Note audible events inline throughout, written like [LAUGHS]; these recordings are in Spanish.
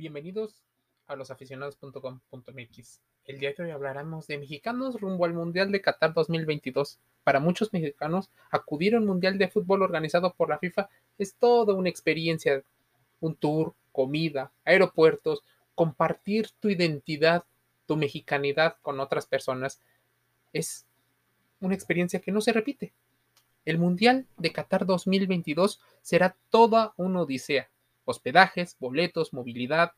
Bienvenidos a losaficionados.com.mx. El día de hoy hablaremos de mexicanos rumbo al Mundial de Qatar 2022. Para muchos mexicanos, acudir a un Mundial de Fútbol organizado por la FIFA es toda una experiencia, un tour, comida, aeropuertos, compartir tu identidad, tu mexicanidad con otras personas. Es una experiencia que no se repite. El Mundial de Qatar 2022 será toda una odisea. Hospedajes, boletos, movilidad.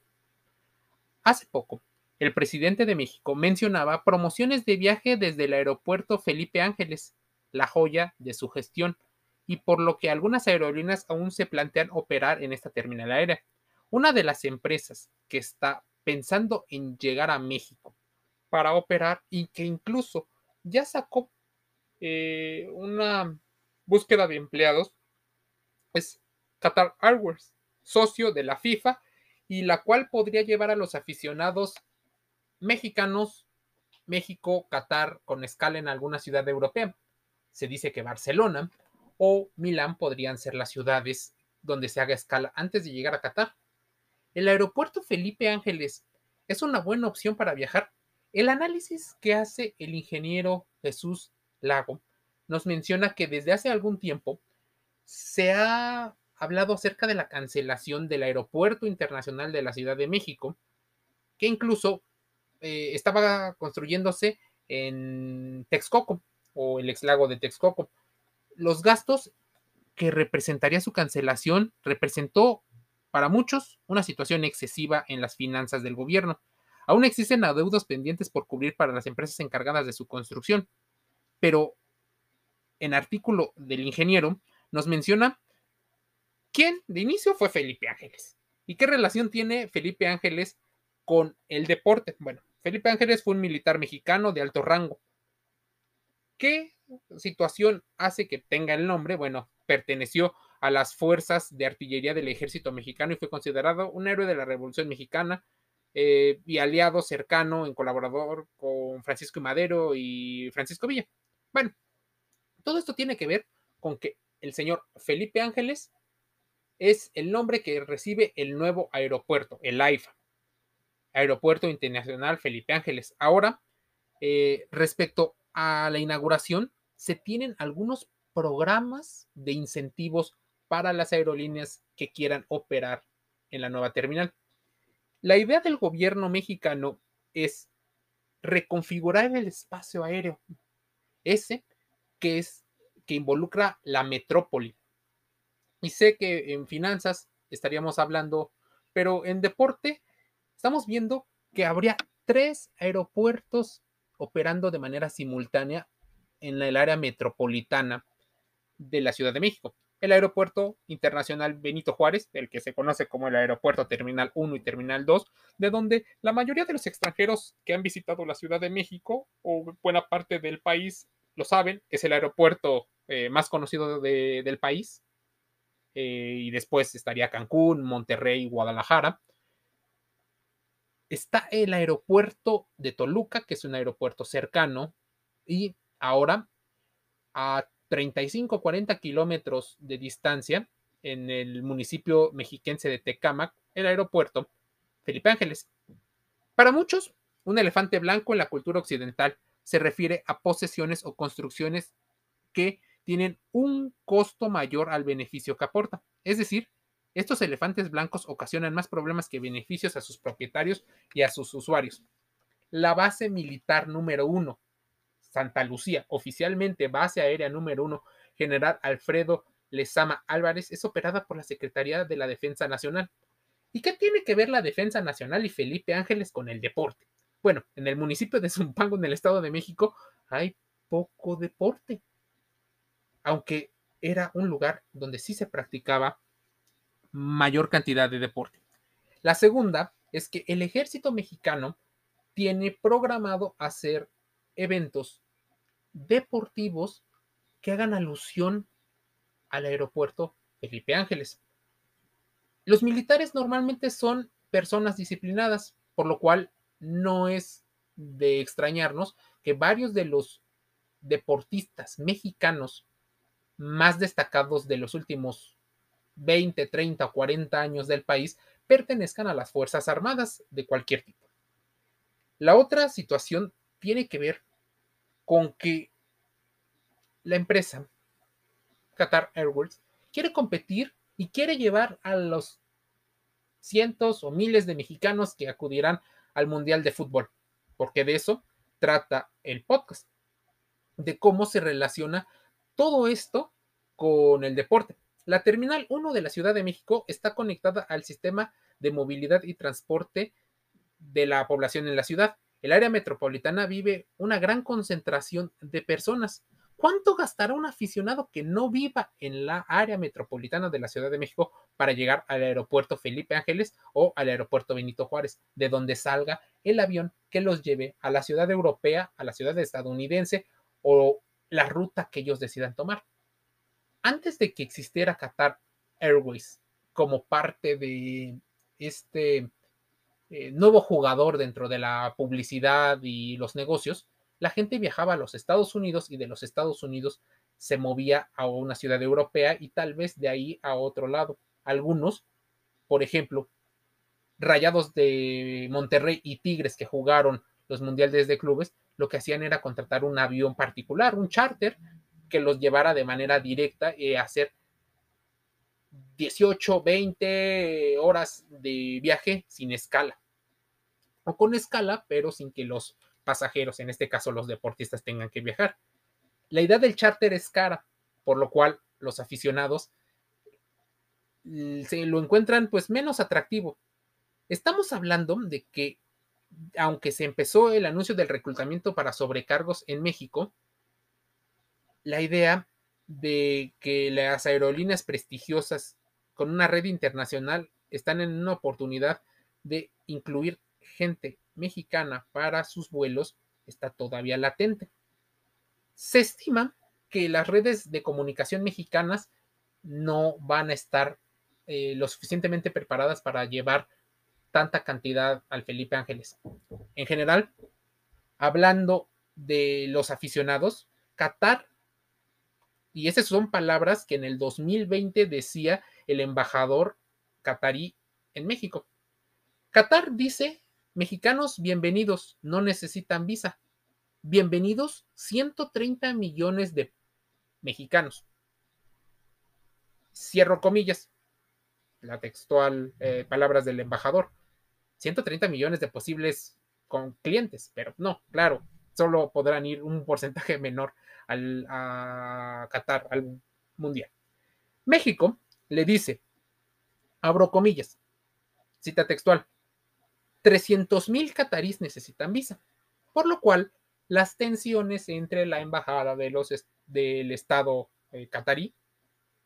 Hace poco, el presidente de México mencionaba promociones de viaje desde el aeropuerto Felipe Ángeles, la joya de su gestión, y por lo que algunas aerolíneas aún se plantean operar en esta terminal aérea. Una de las empresas que está pensando en llegar a México para operar y que incluso ya sacó eh, una búsqueda de empleados es Qatar Airways, socio de la FIFA y la cual podría llevar a los aficionados mexicanos México, Qatar con escala en alguna ciudad europea. Se dice que Barcelona o Milán podrían ser las ciudades donde se haga escala antes de llegar a Qatar. El aeropuerto Felipe Ángeles es una buena opción para viajar. El análisis que hace el ingeniero Jesús Lago nos menciona que desde hace algún tiempo se ha hablado acerca de la cancelación del Aeropuerto Internacional de la Ciudad de México, que incluso eh, estaba construyéndose en Texcoco o el ex lago de Texcoco. Los gastos que representaría su cancelación representó para muchos una situación excesiva en las finanzas del gobierno. Aún existen adeudos pendientes por cubrir para las empresas encargadas de su construcción, pero en artículo del ingeniero, nos menciona quién de inicio fue Felipe Ángeles y qué relación tiene Felipe Ángeles con el deporte. Bueno, Felipe Ángeles fue un militar mexicano de alto rango. ¿Qué situación hace que tenga el nombre? Bueno, perteneció a las fuerzas de artillería del ejército mexicano y fue considerado un héroe de la Revolución Mexicana eh, y aliado cercano en colaborador con Francisco Madero y Francisco Villa. Bueno, todo esto tiene que ver con que el señor Felipe Ángeles es el nombre que recibe el nuevo aeropuerto, el AIFA, Aeropuerto Internacional Felipe Ángeles. Ahora, eh, respecto a la inauguración, se tienen algunos programas de incentivos para las aerolíneas que quieran operar en la nueva terminal. La idea del gobierno mexicano es reconfigurar el espacio aéreo, ese que es que involucra la metrópoli. Y sé que en finanzas estaríamos hablando, pero en deporte estamos viendo que habría tres aeropuertos operando de manera simultánea en el área metropolitana de la Ciudad de México. El Aeropuerto Internacional Benito Juárez, el que se conoce como el Aeropuerto Terminal 1 y Terminal 2, de donde la mayoría de los extranjeros que han visitado la Ciudad de México o buena parte del país lo saben, es el aeropuerto eh, más conocido del país. Eh, y después estaría Cancún, Monterrey, Guadalajara. Está el aeropuerto de Toluca, que es un aeropuerto cercano, y ahora a 35, 40 kilómetros de distancia, en el municipio mexiquense de Tecámac, el aeropuerto Felipe Ángeles. Para muchos, un elefante blanco en la cultura occidental, se refiere a posesiones o construcciones que tienen un costo mayor al beneficio que aporta. Es decir, estos elefantes blancos ocasionan más problemas que beneficios a sus propietarios y a sus usuarios. La base militar número uno, Santa Lucía, oficialmente base aérea número uno, General Alfredo Lezama Álvarez, es operada por la Secretaría de la Defensa Nacional. ¿Y qué tiene que ver la Defensa Nacional y Felipe Ángeles con el deporte? Bueno, en el municipio de Zumpango, en el Estado de México, hay poco deporte, aunque era un lugar donde sí se practicaba mayor cantidad de deporte. La segunda es que el ejército mexicano tiene programado hacer eventos deportivos que hagan alusión al aeropuerto Felipe Ángeles. Los militares normalmente son personas disciplinadas, por lo cual no es de extrañarnos que varios de los deportistas mexicanos más destacados de los últimos 20, 30 o 40 años del país pertenezcan a las Fuerzas Armadas de cualquier tipo. La otra situación tiene que ver con que la empresa Qatar Airways quiere competir y quiere llevar a los cientos o miles de mexicanos que acudirán al Mundial de Fútbol, porque de eso trata el podcast, de cómo se relaciona todo esto con el deporte. La Terminal 1 de la Ciudad de México está conectada al sistema de movilidad y transporte de la población en la ciudad. El área metropolitana vive una gran concentración de personas. ¿Cuánto gastará un aficionado que no viva en la área metropolitana de la Ciudad de México para llegar al aeropuerto Felipe Ángeles o al aeropuerto Benito Juárez, de donde salga el avión que los lleve a la ciudad europea, a la ciudad estadounidense o la ruta que ellos decidan tomar? Antes de que existiera Qatar Airways como parte de este eh, nuevo jugador dentro de la publicidad y los negocios, la gente viajaba a los Estados Unidos y de los Estados Unidos se movía a una ciudad europea y tal vez de ahí a otro lado. Algunos, por ejemplo, Rayados de Monterrey y Tigres que jugaron los mundiales de clubes, lo que hacían era contratar un avión particular, un charter, que los llevara de manera directa y hacer 18, 20 horas de viaje sin escala. O con escala, pero sin que los pasajeros, en este caso los deportistas, tengan que viajar. La idea del charter es cara, por lo cual los aficionados se lo encuentran pues menos atractivo. Estamos hablando de que aunque se empezó el anuncio del reclutamiento para sobrecargos en México, la idea de que las aerolíneas prestigiosas con una red internacional están en una oportunidad de incluir gente mexicana para sus vuelos está todavía latente. Se estima que las redes de comunicación mexicanas no van a estar eh, lo suficientemente preparadas para llevar tanta cantidad al Felipe Ángeles. En general, hablando de los aficionados, Qatar, y esas son palabras que en el 2020 decía el embajador qatarí en México. Qatar dice Mexicanos, bienvenidos, no necesitan visa. Bienvenidos 130 millones de mexicanos. Cierro comillas, la textual eh, palabras del embajador. 130 millones de posibles con clientes, pero no, claro, solo podrán ir un porcentaje [LAUGHS] menor al, a Qatar, al Mundial. México le dice, abro comillas, cita textual, 300 mil catarís necesitan visa, por lo cual las tensiones entre la embajada de los, del Estado eh, catarí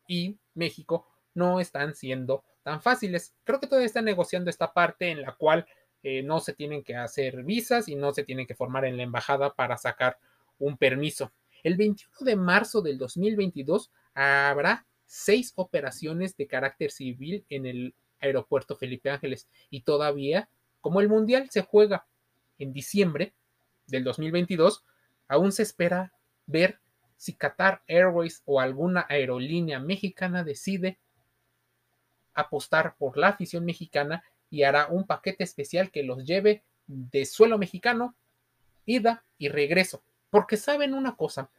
y México no están siendo tan fáciles. Creo que todavía están negociando esta parte en la cual eh, no se tienen que hacer visas y no se tienen que formar en la embajada para sacar un permiso. El 21 de marzo del 2022 habrá seis operaciones de carácter civil en el aeropuerto Felipe Ángeles y todavía como el Mundial se juega en diciembre del 2022, aún se espera ver si Qatar Airways o alguna aerolínea mexicana decide apostar por la afición mexicana y hará un paquete especial que los lleve de suelo mexicano, ida y regreso. Porque saben una cosa,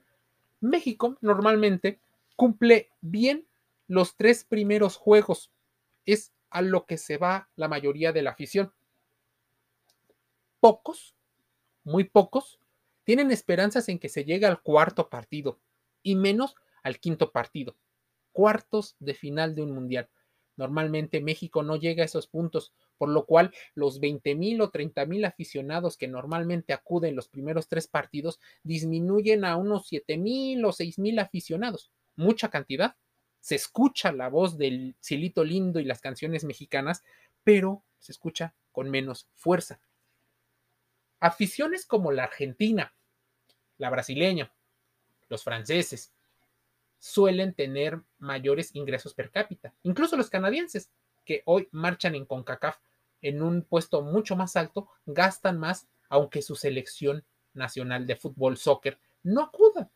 México normalmente cumple bien los tres primeros juegos. Es a lo que se va la mayoría de la afición pocos, muy pocos, tienen esperanzas en que se llegue al cuarto partido y menos al quinto partido. Cuartos de final de un mundial. Normalmente México no llega a esos puntos, por lo cual los 20 mil o 30 mil aficionados que normalmente acuden los primeros tres partidos disminuyen a unos 7 mil o 6 mil aficionados. Mucha cantidad. Se escucha la voz del Cilito Lindo y las canciones mexicanas, pero se escucha con menos fuerza. Aficiones como la argentina, la brasileña, los franceses, suelen tener mayores ingresos per cápita. Incluso los canadienses, que hoy marchan en CONCACAF en un puesto mucho más alto, gastan más, aunque su selección nacional de fútbol, soccer, no acuda.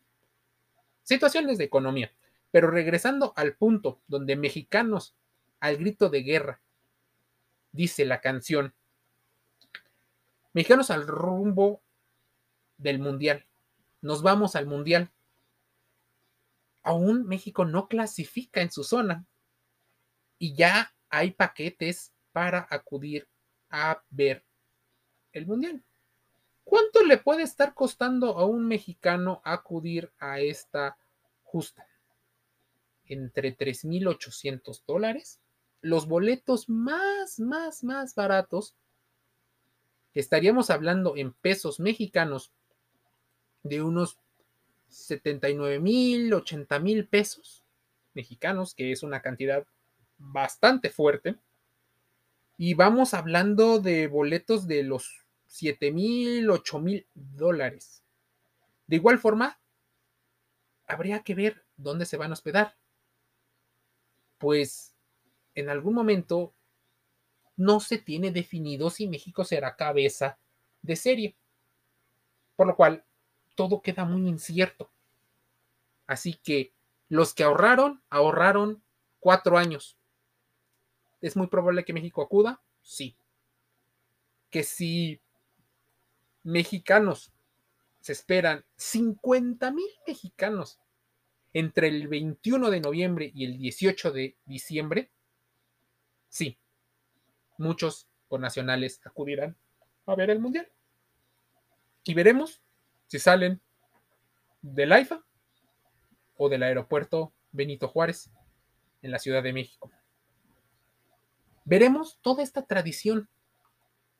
Situaciones de economía. Pero regresando al punto donde mexicanos, al grito de guerra, dice la canción. Mexicanos al rumbo del mundial. Nos vamos al mundial. Aún México no clasifica en su zona y ya hay paquetes para acudir a ver el mundial. ¿Cuánto le puede estar costando a un mexicano acudir a esta justa? Entre 3.800 dólares. Los boletos más, más, más baratos, estaríamos hablando en pesos mexicanos de unos 79 mil, 80 mil pesos mexicanos, que es una cantidad bastante fuerte. Y vamos hablando de boletos de los 7 mil, 8 mil dólares. De igual forma, habría que ver dónde se van a hospedar. Pues en algún momento no se tiene definido si México será cabeza de serie. Por lo cual, todo queda muy incierto. Así que los que ahorraron, ahorraron cuatro años. ¿Es muy probable que México acuda? Sí. Que si mexicanos se esperan 50 mil mexicanos entre el 21 de noviembre y el 18 de diciembre, sí, muchos nacionales acudirán a ver el mundial. Y veremos si salen del AIFA o del aeropuerto Benito Juárez en la Ciudad de México. Veremos toda esta tradición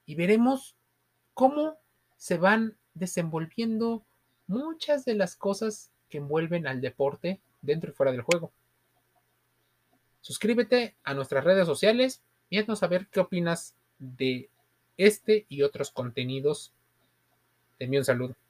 y veremos cómo se van desenvolviendo muchas de las cosas que envuelven al deporte dentro y fuera del juego. Suscríbete a nuestras redes sociales y haznos saber qué opinas de este y otros contenidos. Te envío un saludo.